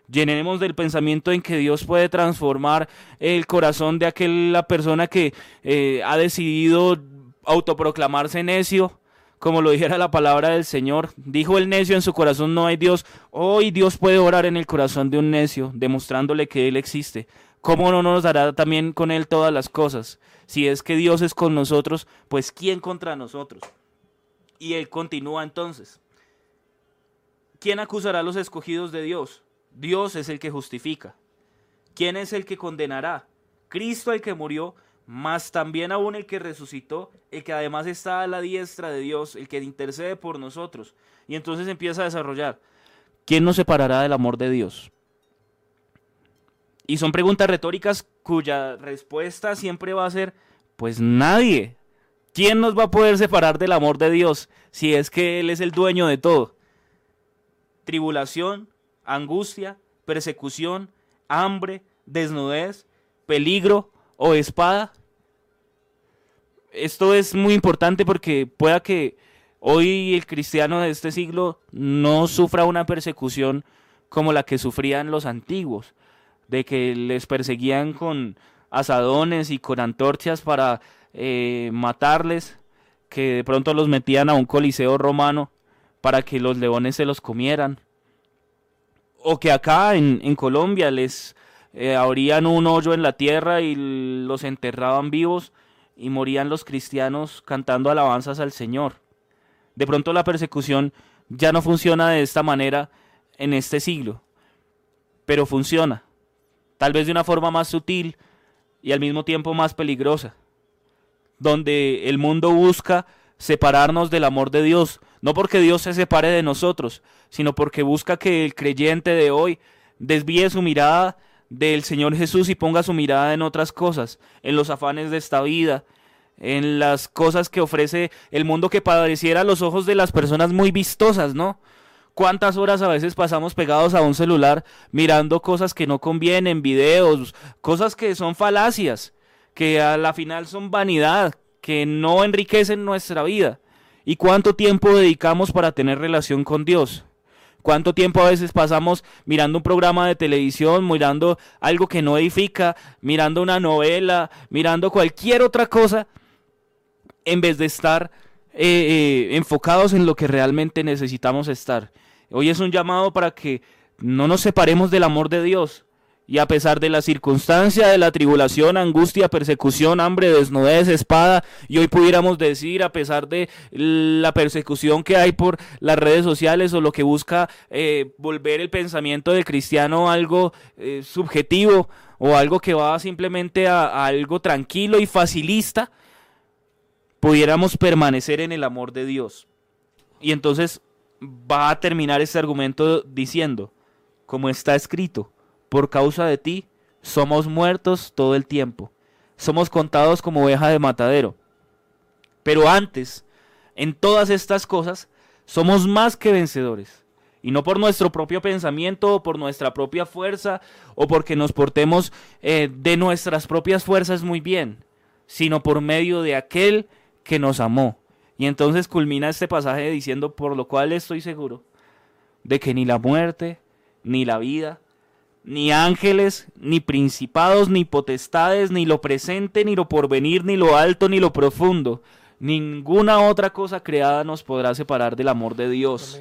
Llenemos del pensamiento en que Dios puede transformar el corazón de aquella persona que eh, ha decidido autoproclamarse necio, como lo dijera la palabra del Señor. Dijo el necio en su corazón no hay Dios. Hoy Dios puede orar en el corazón de un necio, demostrándole que Él existe. ¿Cómo no nos dará también con Él todas las cosas? Si es que Dios es con nosotros, pues ¿quién contra nosotros? Y Él continúa entonces. ¿Quién acusará a los escogidos de Dios? Dios es el que justifica. ¿Quién es el que condenará? Cristo el que murió, más también aún el que resucitó, el que además está a la diestra de Dios, el que intercede por nosotros. Y entonces empieza a desarrollar. ¿quién nos separará del amor de Dios? Y son preguntas retóricas cuya respuesta siempre va a ser, pues nadie. ¿Quién nos va a poder separar del amor de Dios si es que Él es el dueño de todo? Tribulación, angustia, persecución, hambre, desnudez, peligro o espada. Esto es muy importante porque pueda que hoy el cristiano de este siglo no sufra una persecución como la que sufrían los antiguos, de que les perseguían con asadones y con antorchas para eh, matarles, que de pronto los metían a un coliseo romano para que los leones se los comieran, o que acá en, Colombia les eh, abrían un hoyo en la tierra y los enterraban vivos y morían los cristianos cantando alabanzas al Señor. De pronto la persecución ya no funciona de esta manera en este siglo, pero funciona, tal vez de una forma más sutil y al mismo tiempo más peligrosa, donde el mundo busca separarnos del amor de Dios, no porque Dios se separe de nosotros, sino porque busca que el creyente de hoy desvíe su mirada del Señor Jesús y ponga su mirada en otras cosas, en los afanes de esta vida, en las cosas que ofrece el mundo que pareciera a los ojos de las personas muy vistosas, ¿no? ¿Cuántas horas a veces pasamos pegados a un celular mirando cosas que no convienen, videos, cosas que son falacias, que a la final son vanidad, que no enriquecen nuestra vida? ¿Y cuánto tiempo dedicamos para tener relación con Dios? ¿Cuánto tiempo a veces pasamos mirando un programa de televisión, mirando algo que no edifica, mirando una novela, mirando cualquier otra cosa, en vez de estar eh, eh, enfocados en lo que realmente necesitamos estar? Hoy es un llamado para que no nos separemos del amor de Dios, y a pesar de la circunstancia de la tribulación, angustia, persecución, hambre, desnudez, espada, y hoy pudiéramos decir, a pesar de la persecución que hay por las redes sociales o lo que busca eh, volver el pensamiento del cristiano algo eh, subjetivo o algo que va simplemente a algo tranquilo y facilista, pudiéramos permanecer en el amor de Dios. Y entonces va a terminar este argumento diciendo, como está escrito, por causa de ti, somos muertos todo el tiempo. Somos contados como oveja de matadero. Pero antes, en todas estas cosas, somos más que vencedores. Y no por nuestro propio pensamiento o por nuestra propia fuerza o porque nos portemos eh, de nuestras propias fuerzas muy bien, sino por medio de aquel que nos amó. Y entonces culmina este pasaje diciendo, por lo cual estoy seguro de que ni la muerte, ni la vida, ni ángeles, ni principados, ni potestades, ni lo presente, ni lo porvenir, ni lo alto, ni lo profundo. Ninguna otra cosa creada nos podrá separar del amor de Dios,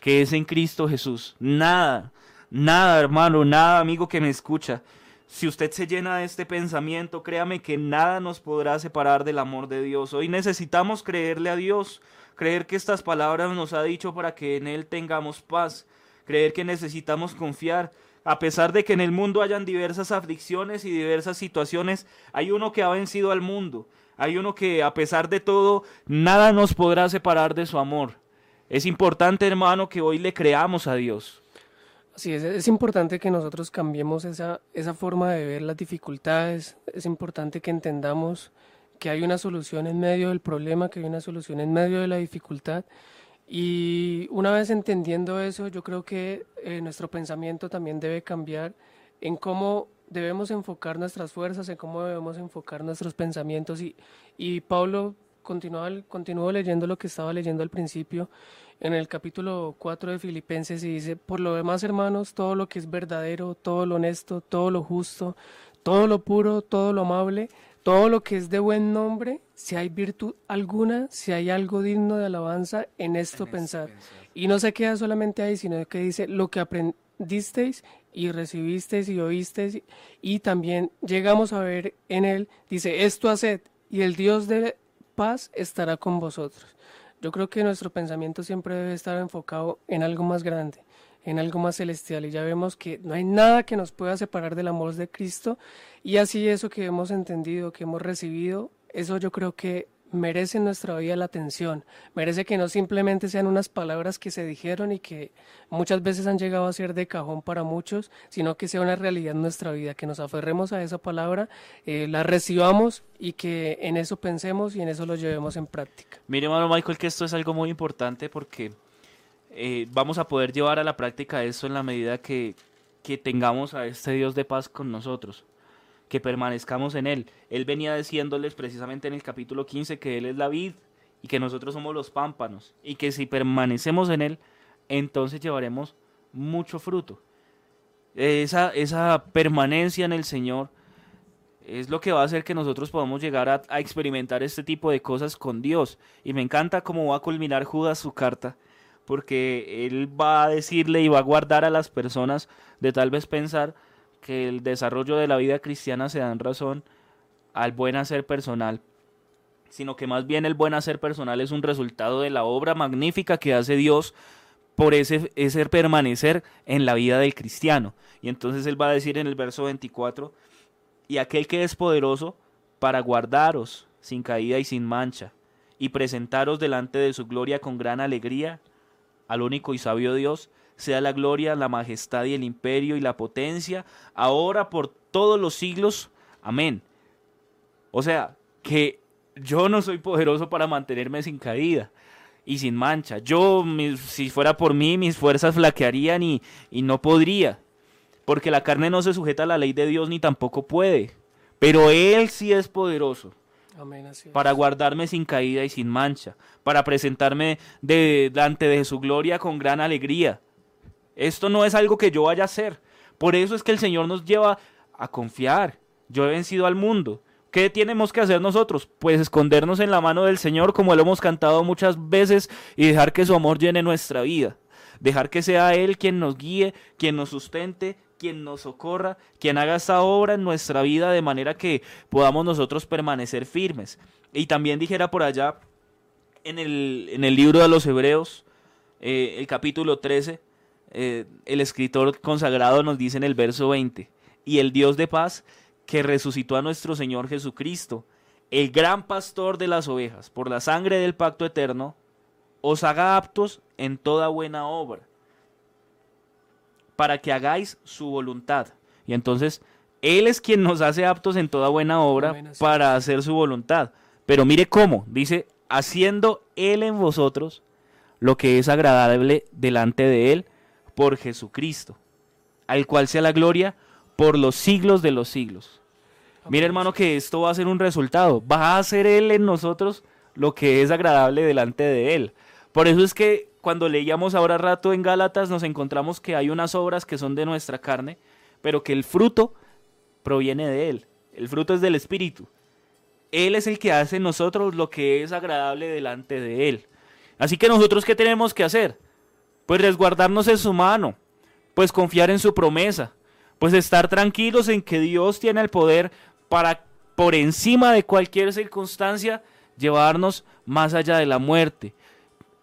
que es en Cristo Jesús. Nada, nada, hermano, nada, amigo que me escucha. Si usted se llena de este pensamiento, créame que nada nos podrá separar del amor de Dios. Hoy necesitamos creerle a Dios, creer que estas palabras nos ha dicho para que en Él tengamos paz, creer que necesitamos confiar a pesar de que en el mundo hayan diversas aflicciones y diversas situaciones, hay uno que ha vencido al mundo. Hay uno que a pesar de todo, nada nos podrá separar de su amor. Es importante, hermano, que hoy le creamos a Dios. Así es, es importante que nosotros cambiemos esa, esa forma de ver las dificultades. Es importante que entendamos que hay una solución en medio del problema, que hay una solución en medio de la dificultad y una vez entendiendo eso, yo creo que eh, nuestro pensamiento también debe cambiar en cómo debemos enfocar nuestras fuerzas, en cómo debemos enfocar nuestros pensamientos. Y, y Pablo continuó, leyendo lo que estaba leyendo al principio en el capítulo 4 de Filipenses y dice, por lo demás hermanos, todo lo que es verdadero, todo lo honesto, todo lo justo, todo lo puro, todo lo amable, todo lo que es de buen nombre, si hay virtud alguna, si hay algo digno de alabanza, en esto pensar. Y no se queda solamente ahí, sino que dice lo que aprendisteis y recibisteis y oísteis, y también llegamos a ver en él, dice, esto haced, y el Dios de paz estará con vosotros. Yo creo que nuestro pensamiento siempre debe estar enfocado en algo más grande, en algo más celestial, y ya vemos que no hay nada que nos pueda separar del amor de Cristo, y así eso que hemos entendido, que hemos recibido, eso yo creo que merece en nuestra vida la atención, merece que no simplemente sean unas palabras que se dijeron y que muchas veces han llegado a ser de cajón para muchos, sino que sea una realidad en nuestra vida, que nos aferremos a esa palabra, eh, la recibamos y que en eso pensemos y en eso lo llevemos en práctica. Mire, hermano Michael, que esto es algo muy importante porque eh, vamos a poder llevar a la práctica eso en la medida que, que tengamos a este Dios de paz con nosotros que permanezcamos en Él. Él venía diciéndoles precisamente en el capítulo 15 que Él es la vid y que nosotros somos los pámpanos y que si permanecemos en Él, entonces llevaremos mucho fruto. Esa, esa permanencia en el Señor es lo que va a hacer que nosotros podamos llegar a, experimentar este tipo de cosas con Dios. Y me encanta cómo va a culminar Judas su carta, porque él va a decirle y va a guardar a las personas de tal vez pensar que el desarrollo de la vida cristiana se da en razón al buen hacer personal, sino que más bien el buen hacer personal es un resultado de la obra magnífica que hace Dios por ese, ese permanecer en la vida del cristiano. Y entonces él va a decir en el verso 24, y aquel que es poderoso para guardaros sin caída y sin mancha, y presentaros delante de su gloria con gran alegría, al único y sabio Dios, sea la gloria, la majestad y el imperio y la potencia, ahora por todos los siglos. Amén. O sea, que yo no soy poderoso para mantenerme sin caída y sin mancha. Yo, si fuera por mí, mis fuerzas flaquearían y, y no podría. Porque la carne no se sujeta a la ley de Dios ni tampoco puede. Pero Él sí es poderoso. Para guardarme sin caída y sin mancha, para presentarme delante de su gloria con gran alegría. Esto no es algo que yo vaya a hacer. Por eso es que el Señor nos lleva a confiar. Yo he vencido al mundo. ¿Qué tenemos que hacer nosotros? Pues escondernos en la mano del Señor como lo hemos cantado muchas veces y dejar que su amor llene nuestra vida. Dejar que sea Él quien nos guíe, quien nos sustente, quien nos socorra, quien haga esta obra en nuestra vida de manera que podamos nosotros permanecer firmes. Y también dijera por allá en el, en el libro de los Hebreos, eh, el capítulo 13, eh, el escritor consagrado nos dice en el verso 20, y el Dios de paz que resucitó a nuestro Señor Jesucristo, el gran pastor de las ovejas, por la sangre del pacto eterno, os haga aptos en toda buena obra, para que hagáis su voluntad. Y entonces, Él es quien nos hace aptos en toda buena obra Amén, para hacer su voluntad. Pero mire cómo, dice, haciendo Él en vosotros lo que es agradable delante de Él por Jesucristo, al cual sea la gloria por los siglos de los siglos. Mire hermano que esto va a ser un resultado, va a hacer Él en nosotros lo que es agradable delante de Él. Por eso es que cuando leíamos ahora rato en Gálatas nos encontramos que hay unas obras que son de nuestra carne, pero que el fruto proviene de Él. El fruto es del Espíritu. Él es el que hace en nosotros lo que es agradable delante de Él. Así que nosotros, ¿qué tenemos que hacer? Pues resguardarnos en su mano, pues confiar en su promesa, pues estar tranquilos en que Dios tiene el poder para, por encima de cualquier circunstancia, llevarnos más allá de la muerte,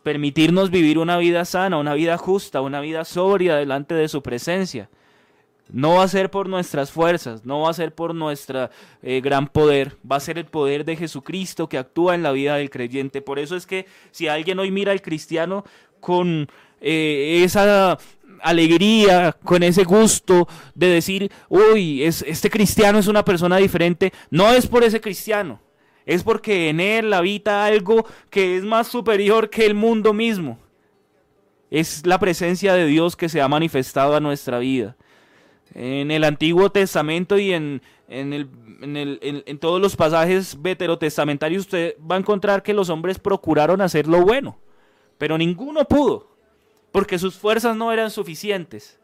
permitirnos vivir una vida sana, una vida justa, una vida sobria delante de su presencia. No va a ser por nuestras fuerzas, no va a ser por nuestro eh, gran poder, va a ser el poder de Jesucristo que actúa en la vida del creyente. Por eso es que si alguien hoy mira al cristiano con eh, esa alegría, con ese gusto de decir, uy, es, este cristiano es una persona diferente, no es por ese cristiano, es porque en él habita algo que es más superior que el mundo mismo. Es la presencia de Dios que se ha manifestado a nuestra vida. En el Antiguo Testamento y en, en, el, en, el, en, todos los pasajes veterotestamentarios usted va a encontrar que los hombres procuraron hacer lo bueno, pero ninguno pudo, porque sus fuerzas no eran suficientes.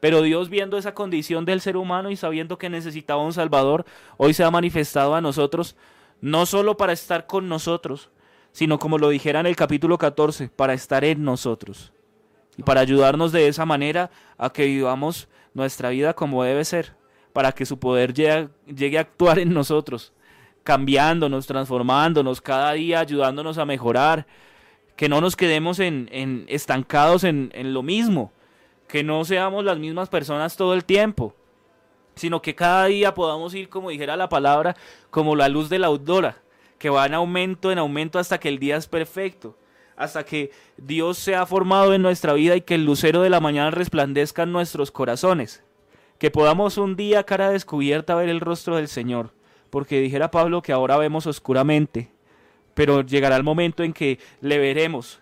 Pero Dios viendo esa condición del ser humano y sabiendo que necesitaba un Salvador, hoy se ha manifestado a nosotros, no solo para estar con nosotros, sino como lo dijera en el capítulo 14, para estar en nosotros. Y para ayudarnos de esa manera a que vivamos nuestra vida como debe ser, para que su poder llegue, llegue a actuar en nosotros, cambiándonos, transformándonos, cada día ayudándonos a mejorar, que no nos quedemos en, estancados en lo mismo, que no seamos las mismas personas todo el tiempo, sino que cada día podamos ir, como dijera la palabra, como la luz de la aurora, que va en aumento, en aumento hasta que el día es perfecto, hasta que Dios se ha formado en nuestra vida y que el lucero de la mañana resplandezca en nuestros corazones, que podamos un día cara descubierta ver el rostro del Señor, porque dijera Pablo que ahora vemos oscuramente, pero llegará el momento en que le veremos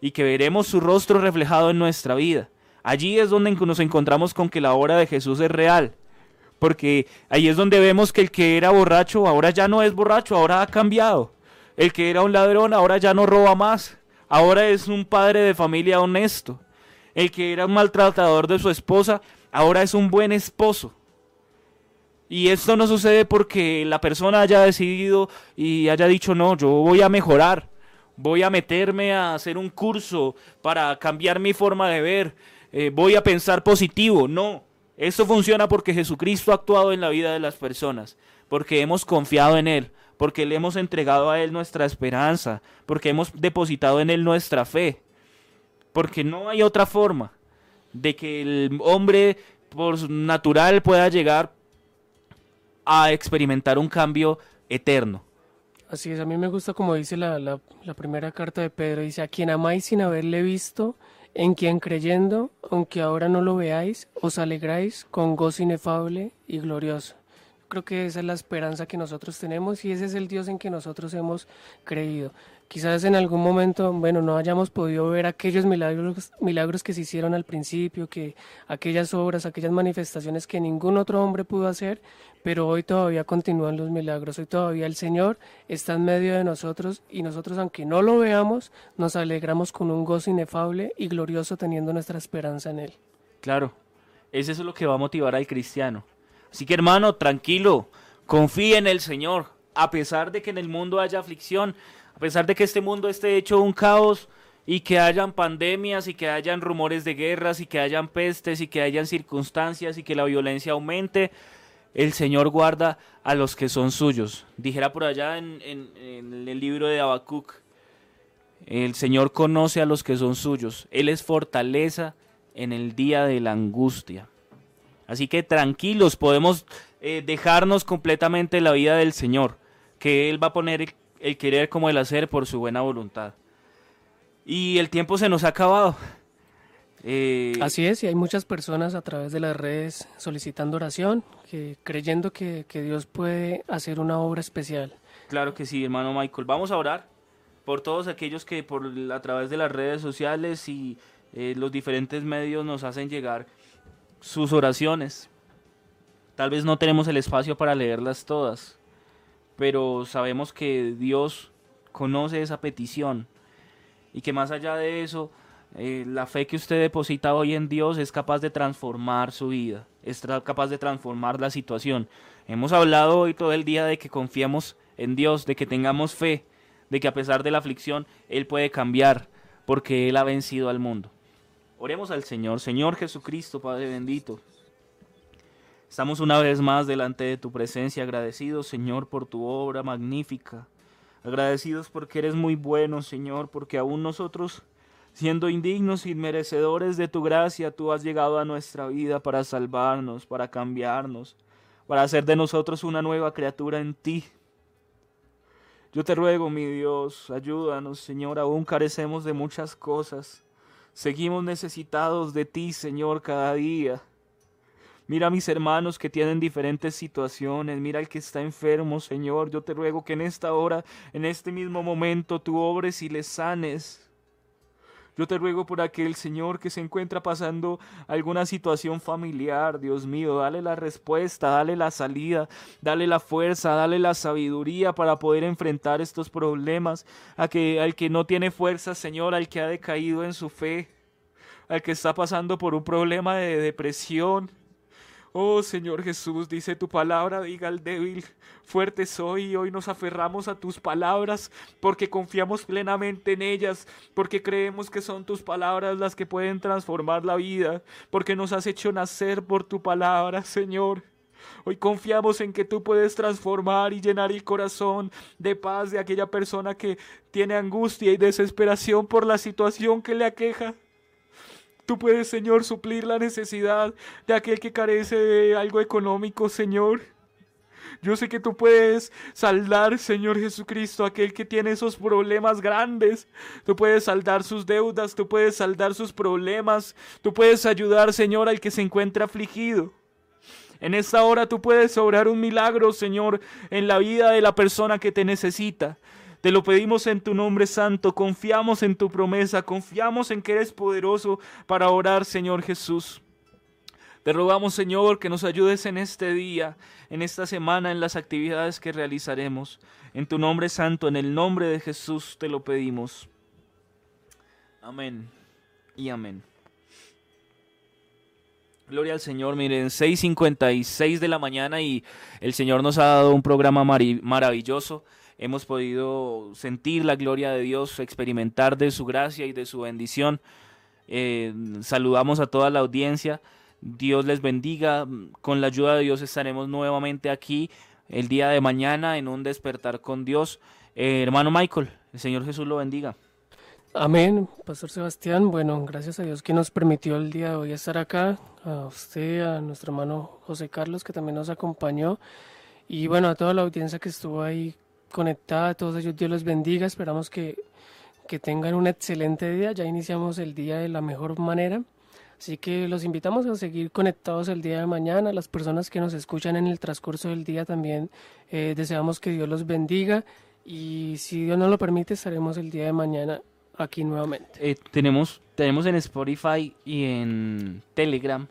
y que veremos su rostro reflejado en nuestra vida. Allí es donde nos encontramos con que la obra de Jesús es real, porque ahí es donde vemos que el que era borracho ahora ya no es borracho, ahora ha cambiado. El que era un ladrón ahora ya no roba más, ahora es un padre de familia honesto. El que era un maltratador de su esposa ahora es un buen esposo. Y esto no sucede porque la persona haya decidido y haya dicho, no, yo voy a mejorar, voy a meterme a hacer un curso para cambiar mi forma de ver, eh, voy a pensar positivo. No, esto funciona porque Jesucristo ha actuado en la vida de las personas, porque hemos confiado en Él, porque le hemos entregado a Él nuestra esperanza, porque hemos depositado en Él nuestra fe, porque no hay otra forma de que el hombre por natural pueda llegar a experimentar un cambio eterno. Así es, a mí me gusta como dice la, la, la primera carta de Pedro, dice, a quien amáis sin haberle visto, en quien creyendo, aunque ahora no lo veáis, os alegráis con gozo inefable y glorioso. Creo que esa es la esperanza que nosotros tenemos y ese es el Dios en que nosotros hemos creído. Quizás en algún momento, bueno, no hayamos podido ver aquellos milagros, milagros que se hicieron al principio, que aquellas obras, aquellas manifestaciones que ningún otro hombre pudo hacer, pero hoy todavía continúan los milagros, hoy todavía el Señor está en medio de nosotros y nosotros, aunque no lo veamos, nos alegramos con un gozo inefable y glorioso teniendo nuestra esperanza en Él. Claro, es eso lo que va a motivar al cristiano. Así que hermano, tranquilo, confíe en el Señor, a pesar de que en el mundo haya aflicción, a pesar de que este mundo esté hecho un caos y que hayan pandemias y que hayan rumores de guerras y que hayan pestes y que hayan circunstancias y que la violencia aumente, el Señor guarda a los que son suyos. Dijera por allá en, el libro de Habacuc, el Señor conoce a los que son suyos. Él es fortaleza en el día de la angustia. Así que tranquilos, podemos eh, dejarnos completamente la vida del Señor, que Él va a poner el querer como el hacer por su buena voluntad. Y el tiempo se nos ha acabado. Eh, Así es, y hay muchas personas a través de las redes solicitando oración, que, creyendo que, Dios puede hacer una obra especial. Claro que sí, hermano Michael. Vamos a orar por todos aquellos que por a través de las redes sociales y eh, los diferentes medios nos hacen llegar sus oraciones. Tal vez no tenemos el espacio para leerlas todas, pero sabemos que Dios conoce esa petición y que más allá de eso, eh, la fe que usted deposita hoy en Dios es capaz de transformar su vida, es capaz de transformar la situación. Hemos hablado hoy todo el día de que confiemos en Dios, de que tengamos fe, de que a pesar de la aflicción Él puede cambiar, porque Él ha vencido al mundo. Oremos al Señor, Señor Jesucristo, Padre bendito. Estamos una vez más delante de tu presencia, agradecidos, Señor, por tu obra magnífica. Agradecidos porque eres muy bueno, Señor, porque aún nosotros Siendo indignos y merecedores de tu gracia, tú has llegado a nuestra vida para salvarnos, para cambiarnos, para hacer de nosotros una nueva criatura en ti. Yo te ruego, mi Dios, ayúdanos, Señor, aún carecemos de muchas cosas. Seguimos necesitados de ti, Señor, cada día. Mira a mis hermanos que tienen diferentes situaciones. Mira al que está enfermo, Señor. Yo te ruego que en esta hora, en este mismo momento, tú obres y les sanes. Yo te ruego por aquel Señor que se encuentra pasando alguna situación familiar, Dios mío, dale la respuesta, dale la salida, dale la fuerza, dale la sabiduría para poder enfrentar estos problemas. A que, al que no tiene fuerza, Señor, al que ha decaído en su fe, al que está pasando por un problema de depresión, Oh Señor Jesús, dice tu palabra, diga al débil, fuerte soy y hoy nos aferramos a tus palabras porque confiamos plenamente en ellas, porque creemos que son tus palabras las que pueden transformar la vida, porque nos has hecho nacer por tu palabra, Señor. Hoy confiamos en que tú puedes transformar y llenar el corazón de paz de aquella persona que tiene angustia y desesperación por la situación que le aqueja. Tú puedes, Señor, suplir la necesidad de aquel que carece de algo económico, Señor. Yo sé que tú puedes saldar, Señor Jesucristo, aquel que tiene esos problemas grandes. Tú puedes saldar sus deudas, tú puedes saldar sus problemas. Tú puedes ayudar, Señor, al que se encuentra afligido. En esta hora tú puedes obrar un milagro, Señor, en la vida de la persona que te necesita. Te lo pedimos en tu nombre santo, confiamos en tu promesa, confiamos en que eres poderoso para orar, Señor Jesús. Te rogamos, Señor, que nos ayudes en este día, en esta semana, en las actividades que realizaremos. En tu nombre santo, en el nombre de Jesús, te lo pedimos. Amén y amén. Gloria al Señor, miren, 6.56 de la mañana y el Señor nos ha dado un programa maravilloso hemos podido sentir la gloria de Dios, experimentar de su gracia y de su bendición. Eh, saludamos a toda la audiencia. Dios les bendiga. Con la ayuda de Dios estaremos nuevamente aquí el día de mañana en un despertar con Dios. Eh, hermano Michael, el Señor Jesús lo bendiga. Amén, Pastor Sebastián. Bueno, gracias a Dios que nos permitió el día de hoy estar acá. A usted, a nuestro hermano José Carlos que también nos acompañó. Y bueno, a toda la audiencia que estuvo ahí conectada, todos ellos Dios los bendiga, esperamos que, que tengan un excelente día, ya iniciamos el día de la mejor manera, así que los invitamos a seguir conectados el día de mañana, las personas que nos escuchan en el transcurso del día también eh, deseamos que Dios los bendiga y si Dios nos lo permite estaremos el día de mañana aquí nuevamente. Eh, tenemos, tenemos en Spotify y en Telegram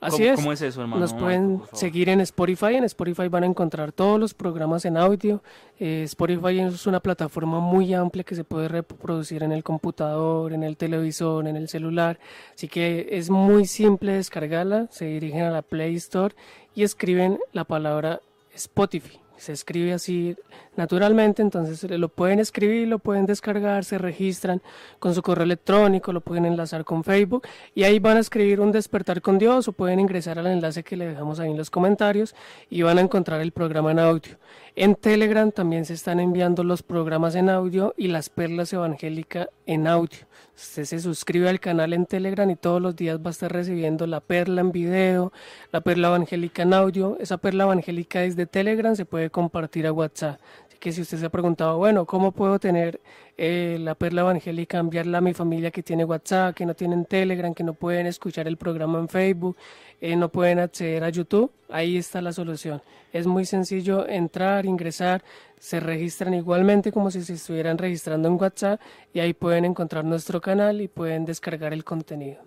Así es. ¿Cómo es eso, hermano? Nos pueden seguir en Spotify. En Spotify van a encontrar todos los programas en audio. Eh, Spotify es una plataforma muy amplia que se puede reproducir en el computador, en el televisor, en el celular. Así que es muy simple descargarla. Se dirigen a la Play Store y escriben la palabra Spotify se escribe así naturalmente, entonces lo pueden escribir, lo pueden descargar, se registran con su correo electrónico, lo pueden enlazar con Facebook y ahí van a escribir un despertar con Dios o pueden ingresar al enlace que le dejamos ahí en los comentarios y van a encontrar el programa en audio. En Telegram también se están enviando los programas en audio y las perlas evangélicas en audio. Usted se suscribe al canal en Telegram y todos los días va a estar recibiendo la perla en video, la perla evangélica en audio. Esa perla evangélica desde Telegram se puede compartir a WhatsApp. Que si usted se ha preguntado, bueno, ¿cómo puedo tener eh, la perla evangélica, enviarla a mi familia que tiene WhatsApp, que no tienen Telegram, que no pueden escuchar el programa en Facebook, eh, no pueden acceder a YouTube? Ahí está la solución. Es muy sencillo entrar, ingresar, se registran igualmente como si se estuvieran registrando en WhatsApp y ahí pueden encontrar nuestro canal y pueden descargar el contenido.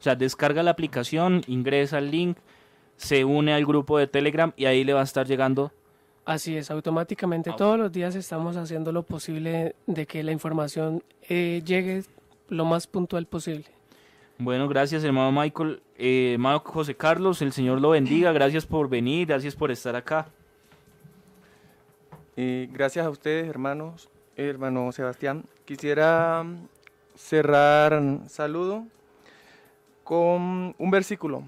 O sea, descarga la aplicación, ingresa el link, se une al grupo de Telegram y ahí le va a estar llegando. Así es, automáticamente todos los días estamos haciendo lo posible de que la información eh, llegue lo más puntual posible. Bueno, gracias hermano Michael, eh, hermano José Carlos, el Señor lo bendiga, gracias por venir, gracias por estar acá. Y gracias a ustedes, hermanos, hermano Sebastián. Quisiera mm, cerrar saludo con un versículo.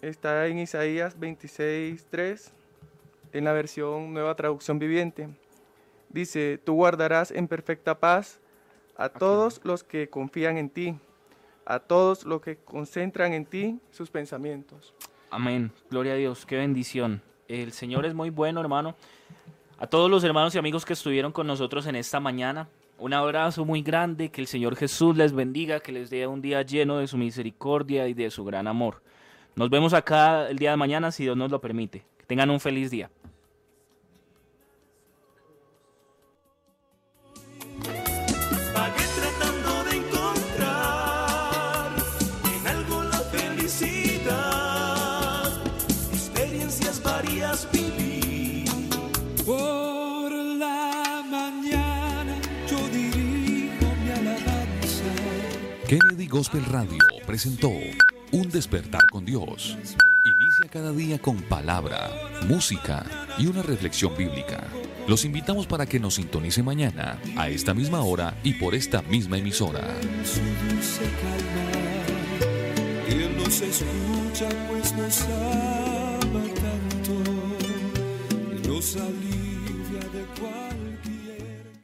Está en Isaías 26.3, en la versión Nueva Traducción Viviente. Dice, tú guardarás en perfecta paz a todos los que confían en ti, a todos los que concentran en ti sus pensamientos. Amén. Gloria a Dios. Qué bendición. El Señor es muy bueno, hermano. A todos los hermanos y amigos que estuvieron con nosotros en esta mañana, un abrazo muy grande, que el Señor Jesús les bendiga, que les dé un día lleno de su misericordia y de su gran amor. Nos vemos acá el día de mañana si Dios nos lo permite. Que tengan un feliz día. Kennedy Gospel Radio presentó Un despertar con Dios. Cada día con palabra, música y una reflexión bíblica. Los invitamos para que nos sintonice mañana a esta misma hora y por esta misma emisora. Nos escucha pues nos tanto